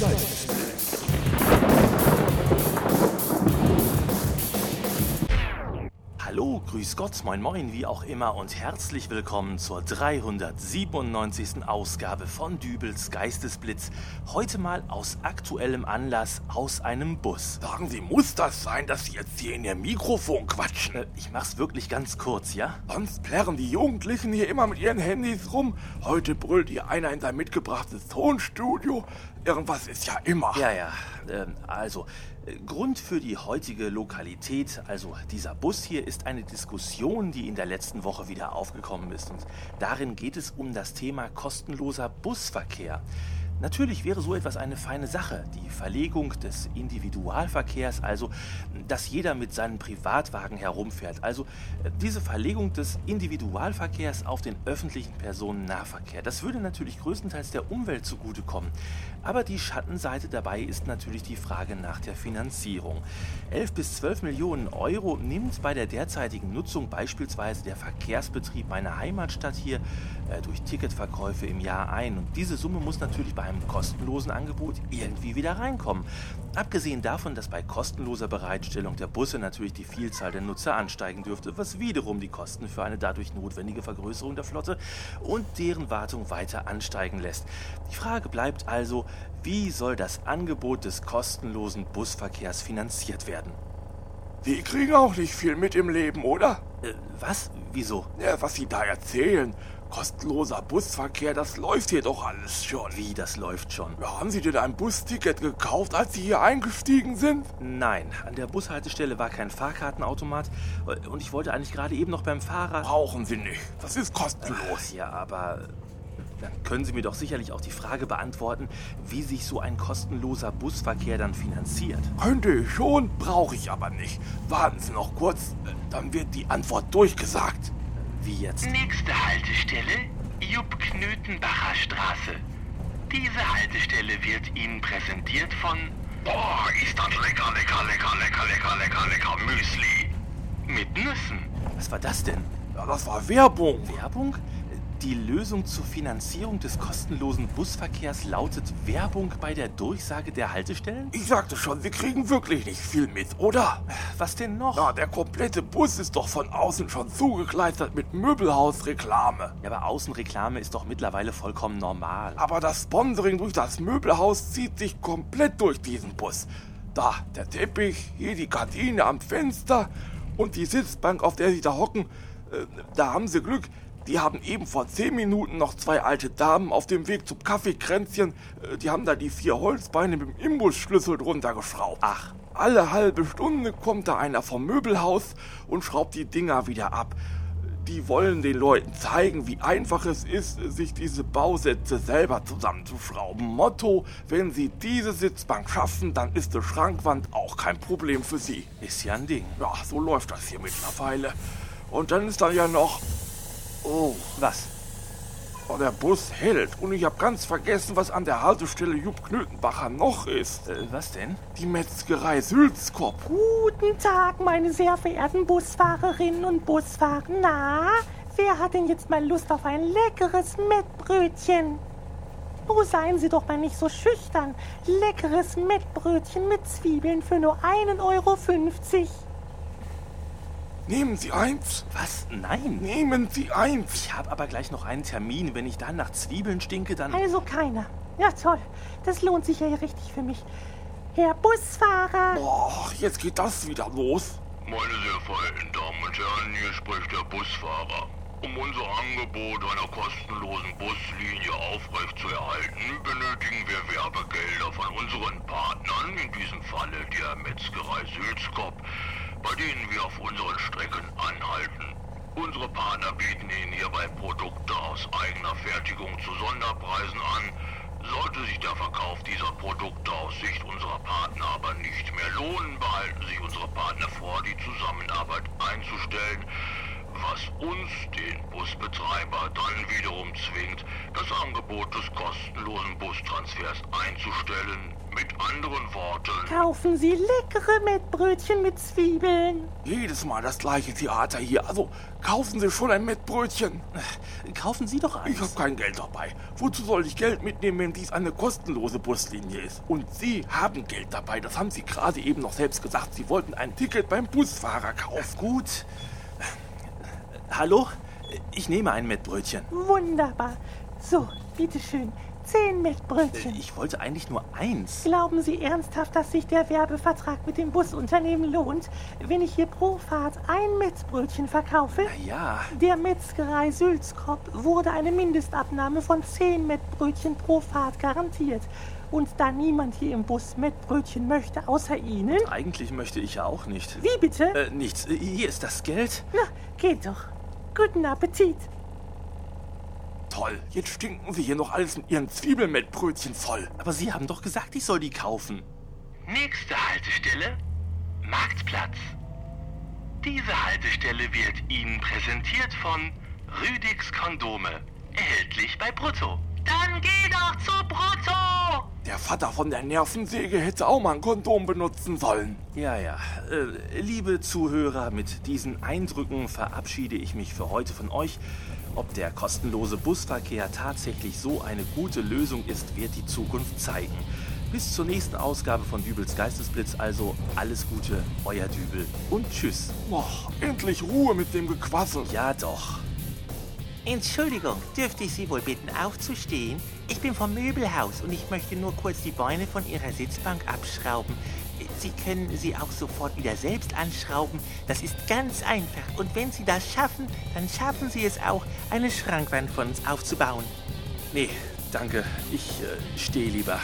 Geistesblitz. Hallo, grüß Gott, moin moin, wie auch immer und herzlich willkommen zur 397. Ausgabe von Dübels Geistesblitz. Heute mal aus aktuellem Anlass aus einem Bus. Sagen Sie, muss das sein, dass Sie jetzt hier in Ihr Mikrofon quatschen? Äh, Ich mach's wirklich ganz kurz, ja? Sonst plärren die Jugendlichen hier immer mit ihren Handys rum. Heute brüllt hier einer in sein mitgebrachtes Tonstudio. Irgendwas ist ja immer. Ja, ja. Ähm, also, Grund für die heutige Lokalität, also dieser Bus hier, ist eine Diskussion, die in der letzten Woche wieder aufgekommen ist. Und darin geht es um das Thema kostenloser Busverkehr. Natürlich wäre so etwas eine feine Sache, die Verlegung des Individualverkehrs, also dass jeder mit seinem Privatwagen herumfährt. Also diese Verlegung des Individualverkehrs auf den öffentlichen Personennahverkehr. Das würde natürlich größtenteils der Umwelt zugutekommen. Aber die Schattenseite dabei ist natürlich die Frage nach der Finanzierung. 11 bis 12 Millionen Euro nimmt bei der derzeitigen Nutzung beispielsweise der Verkehrsbetrieb meiner Heimatstadt hier äh, durch Ticketverkäufe im Jahr ein. Und diese Summe muss natürlich bei einem kostenlosen Angebot irgendwie wieder reinkommen. Abgesehen davon, dass bei kostenloser Bereitstellung der Busse natürlich die Vielzahl der Nutzer ansteigen dürfte, was wiederum die Kosten für eine dadurch notwendige Vergrößerung der Flotte und deren Wartung weiter ansteigen lässt. Die Frage bleibt also, wie soll das Angebot des kostenlosen Busverkehrs finanziert werden? Die kriegen auch nicht viel mit im Leben, oder? Äh, was? Wieso? Ja, was Sie da erzählen. Kostenloser Busverkehr, das läuft hier doch alles schon. Wie, das läuft schon? Ja, haben Sie denn ein Busticket gekauft, als Sie hier eingestiegen sind? Nein, an der Bushaltestelle war kein Fahrkartenautomat äh, und ich wollte eigentlich gerade eben noch beim Fahrrad... Brauchen Sie nicht. Das ist kostenlos. Los, ja, aber dann können Sie mir doch sicherlich auch die Frage beantworten, wie sich so ein kostenloser Busverkehr dann finanziert. Könnte ich schon, brauche ich aber nicht. Warten Sie noch kurz, äh, dann wird die Antwort durchgesagt. Wie jetzt? Nächste Haltestelle, Jupp-Knötenbacher Straße. Diese Haltestelle wird Ihnen präsentiert von Boah, ist das lecker, lecker, lecker, lecker, lecker, lecker, lecker Müsli. mit Nüssen. Was war das denn? Ja, das war Werbung. Werbung? Die Lösung zur Finanzierung des kostenlosen Busverkehrs lautet Werbung bei der Durchsage der Haltestellen? Ich sagte schon, wir kriegen wirklich nicht viel mit, oder? Was denn noch? Na, der komplette Bus ist doch von außen schon zugekleistert mit Möbelhausreklame. Ja, aber Außenreklame ist doch mittlerweile vollkommen normal. Aber das Sponsoring durch das Möbelhaus zieht sich komplett durch diesen Bus. Da, der Teppich, hier die Gardine am Fenster und die Sitzbank, auf der sie da hocken. Äh, da haben sie Glück. Die haben eben vor zehn Minuten noch zwei alte Damen auf dem Weg zum Kaffeekränzchen. Äh, die haben da die vier Holzbeine mit dem Imbusschlüssel drunter geschraubt. Ach, Alle halbe Stunde kommt da einer vom Möbelhaus und schraubt die Dinger wieder ab. Die wollen den Leuten zeigen, wie einfach es ist, sich diese Bausätze selber zusammenzuschrauben. Motto, wenn sie diese Sitzbank schaffen, dann ist die Schrankwand auch kein Problem für sie. ist ja ein Ding. Ja, so läuft das hier mittlerweile. Und dann ist da ja noch... Oh, Was? oh, der Bus hält. Und ich habe ganz vergessen, was an der Haltestelle Jupp Knötenbacher noch ist. Äh, was denn? Die Metzgerei Sülzkopf. Guten Tag, meine sehr verehrten Busfahrerinnen und Busfahrer. Na, wer hat denn jetzt mal Lust auf ein leckeres Mettbrötchen? Oh, seien Sie doch mal nicht so schüchtern. Leckeres Mettbrötchen mit Zwiebeln für nur 1,50 Euro. Nehmen Sie eins. Was? Nein. Nehmen Sie eins. Ich habe aber gleich noch einen Termin. Wenn ich dann nach Zwiebeln stinke, dann... Also keiner. Ja, toll. Das lohnt sich ja hier richtig für mich. Herr Busfahrer. Boah, jetzt geht das wieder los. Meine sehr verehrten Damen und Herren, hier spricht der Busfahrer. Um unser Angebot einer kostenlosen Buslinie aufrechtzuerhalten, benötigen wir Werbegelder von unseren Partnern, in diesem Falle der Metzgerei Sülzkopf, bei denen wir auf unseren Strecken anhalten. Unsere Partner bieten Ihnen hierbei Produkte aus eigener Fertigung zu Sonderpreisen an. Sollte sich der Verkauf dieser Produkte aus Sicht unserer Partner aber nicht mehr lohnen, behalten sich unsere Partner vor, die Zusammenarbeit einzustellen, was uns, den Busbetreiber, dann wiederum zwingt, das Angebot des kostenlosen Bustransfers einzustellen, Mit anderen Worten, Kaufen Sie leckere Mettbrötchen mit Zwiebeln. Jedes Mal das gleiche Theater hier. Also kaufen Sie schon ein Mettbrötchen. Kaufen Sie doch Ich habe eins. kein Geld dabei. Wozu soll ich Geld mitnehmen, wenn dies eine kostenlose Buslinie ist? Und Sie haben Geld dabei. Das haben Sie gerade eben noch selbst gesagt. Sie wollten ein Ticket beim Busfahrer kaufen. Gut. Hallo? Ich nehme ein Mettbrötchen. Wunderbar. So, bitteschön. Zehn Mettbrötchen. Ich wollte eigentlich nur eins. Glauben Sie ernsthaft, dass sich der Werbevertrag mit dem Busunternehmen lohnt, wenn ich hier pro Fahrt ein Mettbrötchen verkaufe? Ja, Der Metzgerei Sülzkopf wurde eine Mindestabnahme von 10 Mettbrötchen pro Fahrt garantiert. Und da niemand hier im Bus Mettbrötchen möchte, außer Ihnen... eigentlich möchte ich ja auch nicht. Wie bitte? Äh, nichts. Hier ist das Geld. Na, geht doch. Guten Appetit. Toll, jetzt stinken Sie hier noch alles mit Ihren Zwiebelmettbrötchen voll. Aber Sie haben doch gesagt, ich soll die kaufen. Nächste Haltestelle, Marktplatz. Diese Haltestelle wird Ihnen präsentiert von Rüdigs Kondome. Erhältlich bei Brutto. Dann geh doch zu Brutto! Der Vater von der Nervensäge hätte auch mal ein Kondom benutzen sollen. Ja, ja. Äh, liebe Zuhörer, mit diesen Eindrücken verabschiede ich mich für heute von euch. Ob der kostenlose Busverkehr tatsächlich so eine gute Lösung ist, wird die Zukunft zeigen. Bis zur nächsten Ausgabe von Dübels Geistesblitz also alles Gute, euer Dübel und tschüss. Och, endlich Ruhe mit dem Gequassel. Ja doch. Entschuldigung, dürfte ich Sie wohl bitten, aufzustehen? Ich bin vom Möbelhaus und ich möchte nur kurz die Beine von Ihrer Sitzbank abschrauben. Sie können sie auch sofort wieder selbst anschrauben. Das ist ganz einfach. Und wenn Sie das schaffen, dann schaffen Sie es auch, eine Schrankwand von uns aufzubauen. Nee, danke. Ich äh, stehe lieber.